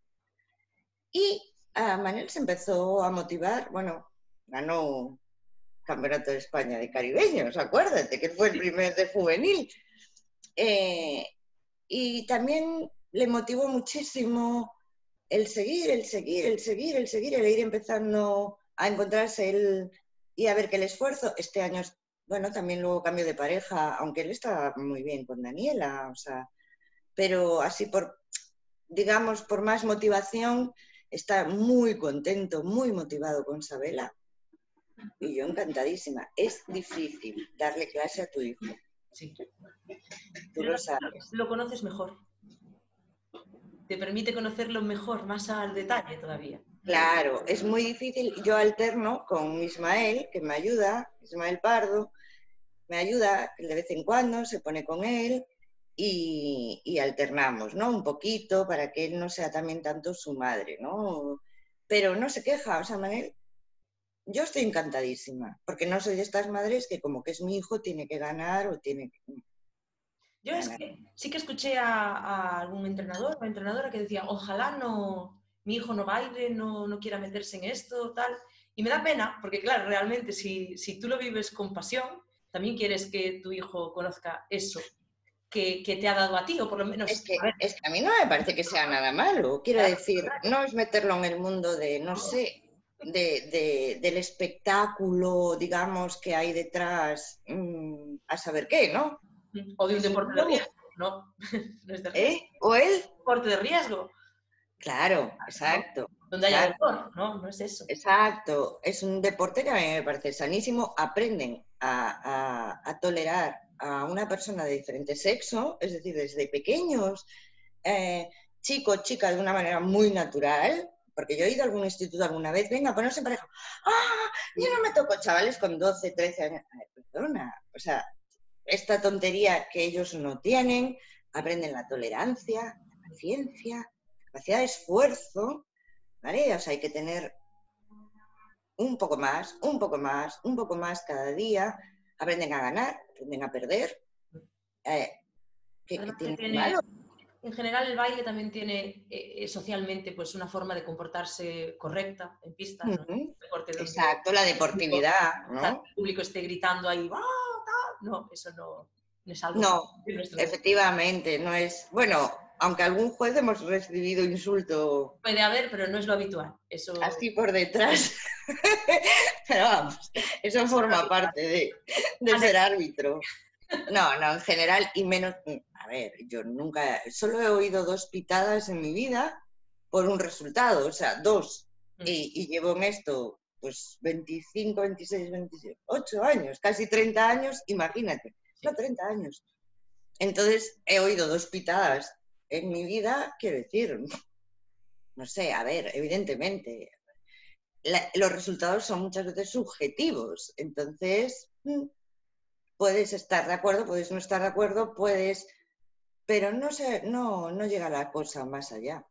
Y a Manel se empezó a motivar, bueno, ganó Campeonato de España de caribeños, acuérdate, que fue el primer de juvenil. Eh, y también le motivó muchísimo el seguir, el seguir, el seguir, el seguir, el ir empezando a encontrarse él y a ver que el esfuerzo, este año bueno, también luego cambio de pareja, aunque él está muy bien con Daniela, o sea, pero así por, digamos, por más motivación, está muy contento, muy motivado con Sabela. Y yo encantadísima. Es difícil darle clase a tu hijo. Sí. Tú lo sabes. Lo conoces mejor. Te permite conocerlo mejor, más al detalle todavía. Claro, es muy difícil. Yo alterno con Ismael, que me ayuda, Ismael Pardo, me ayuda de vez en cuando, se pone con él y, alternamos, ¿no? Un poquito para que él no sea también tanto su madre, ¿no? Pero no se queja, o sea, Manel yo estoy encantadísima, porque no soy de estas madres que como que es mi hijo tiene que ganar o tiene que... Yo es que sí que escuché a, algún entrenador o entrenadora que decía, ojalá no, mi hijo no baile, no, no quiera meterse en esto, tal. Y me da pena, porque claro, realmente si, si tú lo vives con pasión, también quieres que tu hijo conozca eso que, que, te ha dado a ti, o por lo menos... Es que, a es que, a mí no me parece que sea nada malo, quiero decir, no es meterlo en el mundo de, no sé, de, de, del espectáculo, digamos, que hay detrás, mmm, a saber qué, ¿no? O de un deporte de riesgo, ¿no? ¿Eh? ¿O el? Deporte de riesgo. Claro, exacto. Donde haya deporte, ¿no? No es eso. Exacto. Es un deporte que a mí me parece sanísimo. Aprenden a, a, a tolerar a una persona de diferente sexo, es decir, desde pequeños, eh, chicos, chicas, de una manera muy natural, porque yo he ido a algún instituto alguna vez, venga, ponerse en pareja. ¡Ah! Yo no me toco chavales con 12, 13 años. perdona. O sea, esta tontería que ellos no tienen, aprenden la tolerancia, la paciencia, la capacidad de esfuerzo, ¿vale? O sea, hay que tener un poco más, un poco más, un poco más cada día, aprenden a ganar, aprenden a perder. Eh, ¿qué, tiene malo? En general el baile también tiene eh, socialmente pues una forma de comportarse correcta en pista. ¿no? Exacto, la deportividad. ¿no? El público esté gritando ahí, ¡Ah, no, eso no, es algo. No, efectivamente, no es. Bueno, aunque algún juez hemos recibido insulto. Puede haber, pero no es lo habitual. Eso... Así por detrás. pero vamos, eso forma parte de, de ser árbitro. No, no, en general, y menos. A ver, yo nunca. Solo he oído dos pitadas en mi vida por un resultado, o sea, dos. Mm. Y, y llevo en esto pues 25, 26, 28 años, casi 30 años, imagínate, no 30 años. Entonces he oído dos pitadas en mi vida, quiero decir, no sé, a ver, evidentemente, los resultados son muchas veces subjetivos, entonces mm, puedes estar de acuerdo, puedes no estar de acuerdo, puedes, pero no, sé, no, no llega la cosa más allá,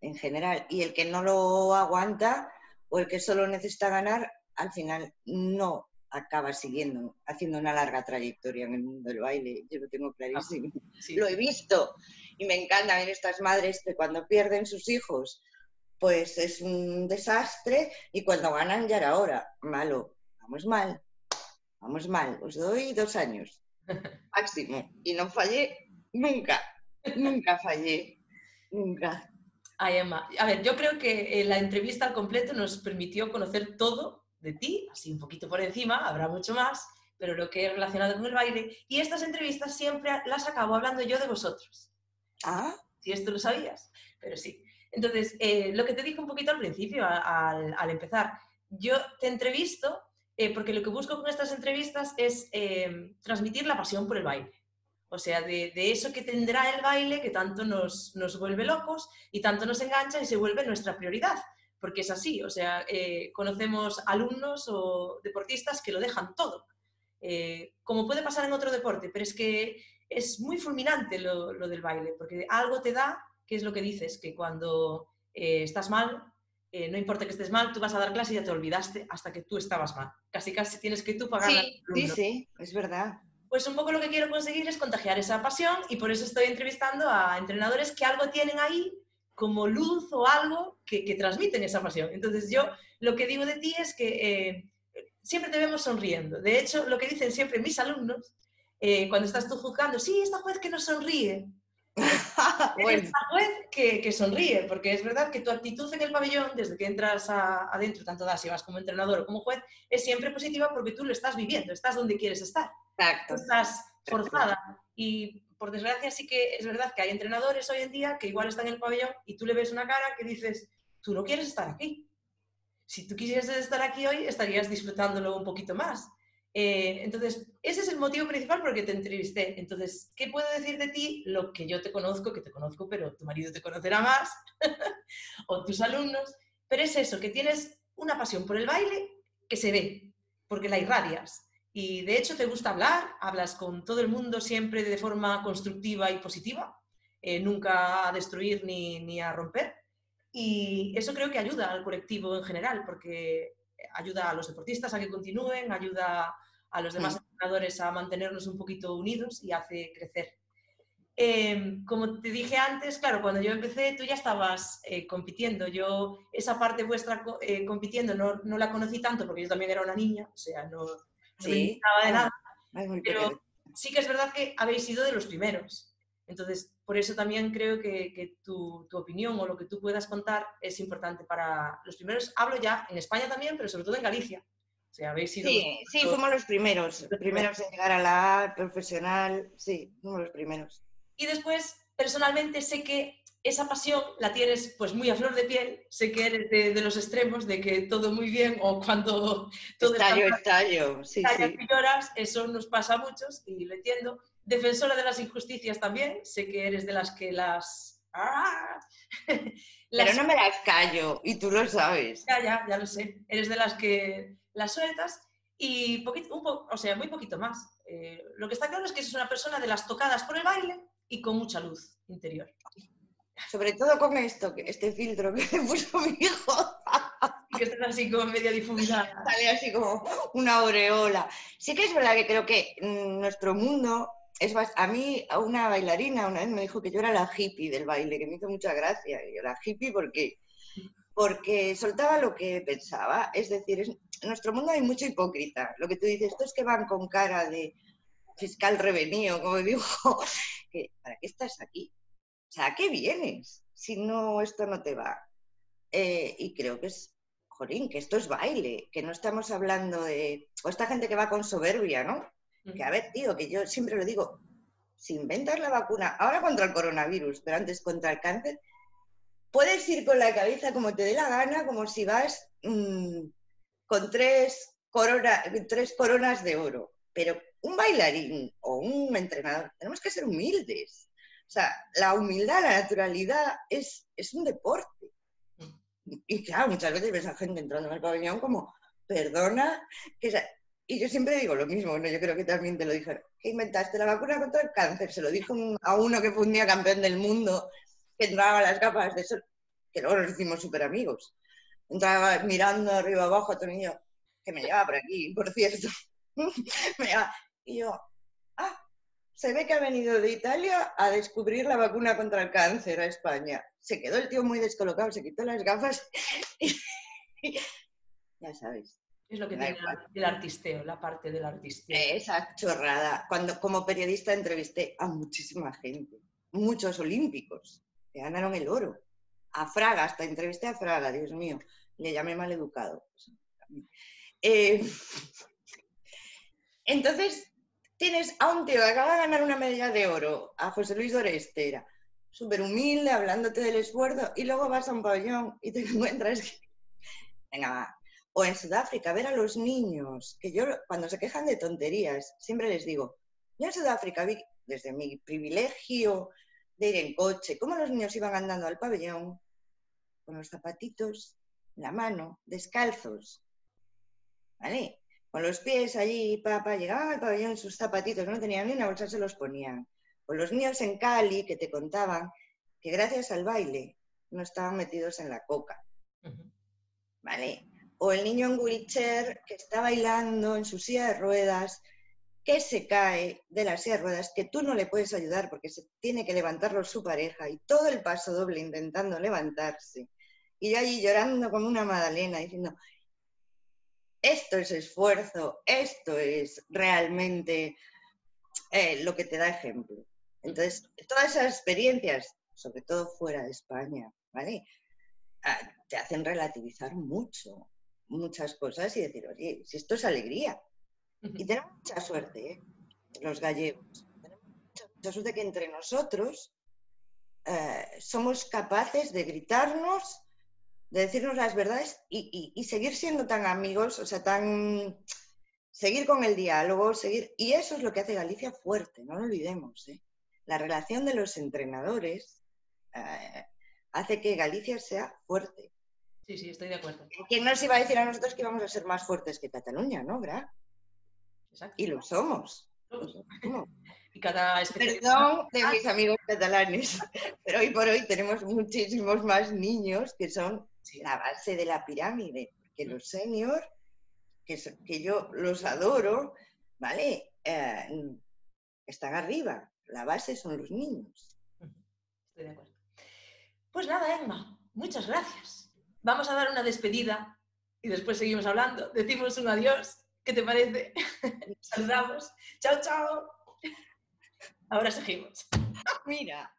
en general. Y el que no lo aguanta, o el que solo necesita ganar, al final no acaba siguiendo, haciendo una larga trayectoria en el mundo del baile. Yo lo tengo clarísimo. Ah, lo he visto y me encanta ver estas madres que cuando pierden sus hijos, pues es un desastre y cuando ganan ya era hora. Malo, vamos mal, vamos mal. Os doy dos años máximo y no fallé nunca, nunca fallé, nunca. Ay, Emma. A ver, yo creo que eh, la entrevista al completo nos permitió conocer todo de ti, así un poquito por encima, habrá mucho más, pero lo que es relacionado con el baile. Y estas entrevistas siempre las acabo hablando yo de vosotros. Ah. Si esto lo sabías, pero sí. Entonces, eh, lo que te dije un poquito al principio, al, empezar, yo te entrevisto eh, porque lo que busco con estas entrevistas es transmitir la pasión por el baile. O sea, de, eso que tendrá el baile que tanto nos, vuelve locos y tanto nos engancha y se vuelve nuestra prioridad. Porque es así, o sea, eh, conocemos alumnos o deportistas que lo dejan todo. Eh, como puede pasar en otro deporte, pero es que es muy fulminante lo, del baile, porque algo te da, que es lo que dices, que cuando eh, estás mal, no importa que estés mal, tú vas a dar clase y ya te olvidaste hasta que tú estabas mal. Casi casi tienes que tú pagar. Sí, sí, sí, es verdad pues un poco lo que quiero conseguir es contagiar esa pasión y por eso estoy entrevistando a entrenadores que algo tienen ahí como luz o algo que, transmiten esa pasión. Entonces yo lo que digo de ti es que eh, siempre te vemos sonriendo. De hecho, lo que dicen siempre mis alumnos, eh, cuando estás tú juzgando, sí, esta juez que no sonríe. bueno. Esta juez que, que, sonríe, porque es verdad que tu actitud en el pabellón, desde que entras adentro, tanto das si vas como entrenador o como juez, es siempre positiva porque tú lo estás viviendo, estás donde quieres estar. Exacto. Estás forzada. Y por desgracia sí que es verdad que hay entrenadores hoy en día que igual están en el pabellón y tú le ves una cara que dices, tú no quieres estar aquí. Si tú quisieras estar aquí hoy, estarías disfrutándolo un poquito más. Eh, entonces, ese es el motivo principal por el que te entrevisté. Entonces, ¿qué puedo decir de ti? Lo que yo te conozco, que te conozco, pero tu marido te conocerá más, o tus alumnos. Pero es eso, que tienes una pasión por el baile que se ve, porque la irradias. Y de hecho te gusta hablar, hablas con todo el mundo siempre de forma constructiva y positiva, eh, nunca a destruir ni, ni, a romper. Y eso creo que ayuda al colectivo en general, porque ayuda a los deportistas a que continúen, ayuda a los demás mm. entrenadores a mantenernos un poquito unidos y hace crecer. Em, como te dije antes, claro, cuando yo empecé tú ya estabas eh, compitiendo. Yo esa parte vuestra eh, compitiendo no, no, la conocí tanto porque yo también era una niña, o sea, no, no sí. me de nada. Pero sí que es verdad que habéis sido de los primeros. Entonces, por eso también creo que, que tu, tu, opinión o lo que tú puedas contar es importante para los primeros. Hablo ya en España también, pero sobre todo en Galicia. O sea, habéis sido sí, sí, fuimos los primeros, los primeros en llegar a la profesional, sí, fuimos los primeros. Y después, personalmente, sé que esa pasión la tienes pues muy a flor de piel, sé que eres de, los extremos, de que todo muy bien o cuando todo estallo, estallo, sí, sí. y lloras, eso nos pasa a muchos y lo entiendo. Defensora de las injusticias también, sé que eres de las que las... ¡Ah! Pero no me las callo y tú lo sabes. Ya, ya, ya lo sé. Eres de las que las sueltas y poquito, un o sea, muy poquito más. Eh, lo que está claro es que es una persona de las tocadas por el baile y con mucha luz interior. Sobre todo con esto, este filtro que me puso mi hijo. que está así como media difuminada. Sale así como una aureola. Sí que es verdad que creo que nuestro mundo es a mí una bailarina una vez me dijo que yo era la hippie del baile, que me hizo mucha gracia. Y yo la hippie porque porque soltaba lo que pensaba. Es decir, en nuestro mundo hay mucho hipócrita. Lo que tú dices, estos que van con cara de fiscal revenido, como digo, ¿para qué estás aquí? O sea, ¿a qué vienes si no esto no te va? Eh, y creo que es, jolín, que esto es baile, que no estamos hablando de, o esta gente que va con soberbia, ¿no? Que a ver, tío, que yo siempre lo digo, si inventas la vacuna, ahora contra el coronavirus, pero antes contra el cáncer, puedes ir con la cabeza como te dé la gana, como si vas mm, con tres, tres coronas de oro. Pero un bailarín o un entrenador, tenemos que ser humildes. O sea, la humildad, la naturalidad es, es un deporte. Y claro, muchas veces ves a gente entrando en el pabellón como, perdona, y yo siempre digo lo mismo, ¿no? yo creo que también te lo dijeron, que inventaste la vacuna contra el cáncer, se lo dijo a uno que fue un día campeón del mundo, que entraba las gafas de sol, que luego nos hicimos súper amigos. Entraba mirando arriba abajo a tu niño, que me llevaba por aquí, por cierto. me llevaba, y yo, ah, se ve que ha venido de Italia a descubrir la vacuna contra el cáncer a España. Se quedó el tío muy descolocado, se quitó las gafas y, ya sabes. Es lo que tiene el artisteo, la parte del artisteo. Esa chorrada. Cuando como periodista entrevisté a muchísima gente, muchos olímpicos que ganaron el oro. A Fraga, hasta entrevisté a Fraga, Dios mío, le llamé mal educado. Eh, entonces, tienes a un tío que acaba de ganar una medalla de oro, a José Luis Orestera, súper humilde, hablándote del esfuerzo, y luego vas a un pabellón y te encuentras que... Venga, va. O en Sudáfrica, ver a los niños, que yo cuando se quejan de tonterías, siempre les digo, yo en Sudáfrica vi desde mi privilegio de ir en coche, cómo los niños iban andando al pabellón con los zapatitos la mano, descalzos. ¿Vale? Con los pies allí, papá, llegaban al pabellón en sus zapatitos, no tenían ni una bolsa, se los ponían. O los niños en Cali que te contaban que gracias al baile no estaban metidos en la coca. ¿Vale? O el niño en wheelchair que está bailando en su silla de ruedas, que se cae de la silla de ruedas, que tú no le puedes ayudar porque se tiene que levantarlo su pareja y todo el paso doble intentando levantarse. Y yo allí llorando como una magdalena diciendo, esto es esfuerzo, esto es realmente eh, lo que te da ejemplo. Entonces, todas esas experiencias, sobre todo fuera de España, ¿vale? Ah, te hacen relativizar mucho, muchas cosas y decir, oye, si esto es alegría. Y tenemos mucha suerte, ¿eh? los gallegos. Tenemos mucha, suerte que entre nosotros eh, somos capaces de gritarnos de decirnos las verdades y, seguir siendo tan amigos, o sea, tan seguir con el diálogo, seguir. Y eso es lo que hace Galicia fuerte, no lo olvidemos. ¿eh? La relación de los entrenadores eh, hace que Galicia sea fuerte. Sí, sí, estoy de acuerdo. ¿Quién nos iba a decir a nosotros que íbamos a ser más fuertes que Cataluña, no, Gra? Exacto. Y lo somos. y cada Perdón de mis amigos catalanes, pero hoy por hoy tenemos muchísimos más niños que son la base de la pirámide. que los senior, que, que yo los adoro, ¿vale? Eh, están arriba. La base son los niños. Estoy de acuerdo. Pues nada, Emma, muchas gracias. Vamos a dar una despedida y después seguimos hablando. Decimos un adiós. ¿Qué te parece? Saludamos. Chao, chao. Ahora seguimos. Mira.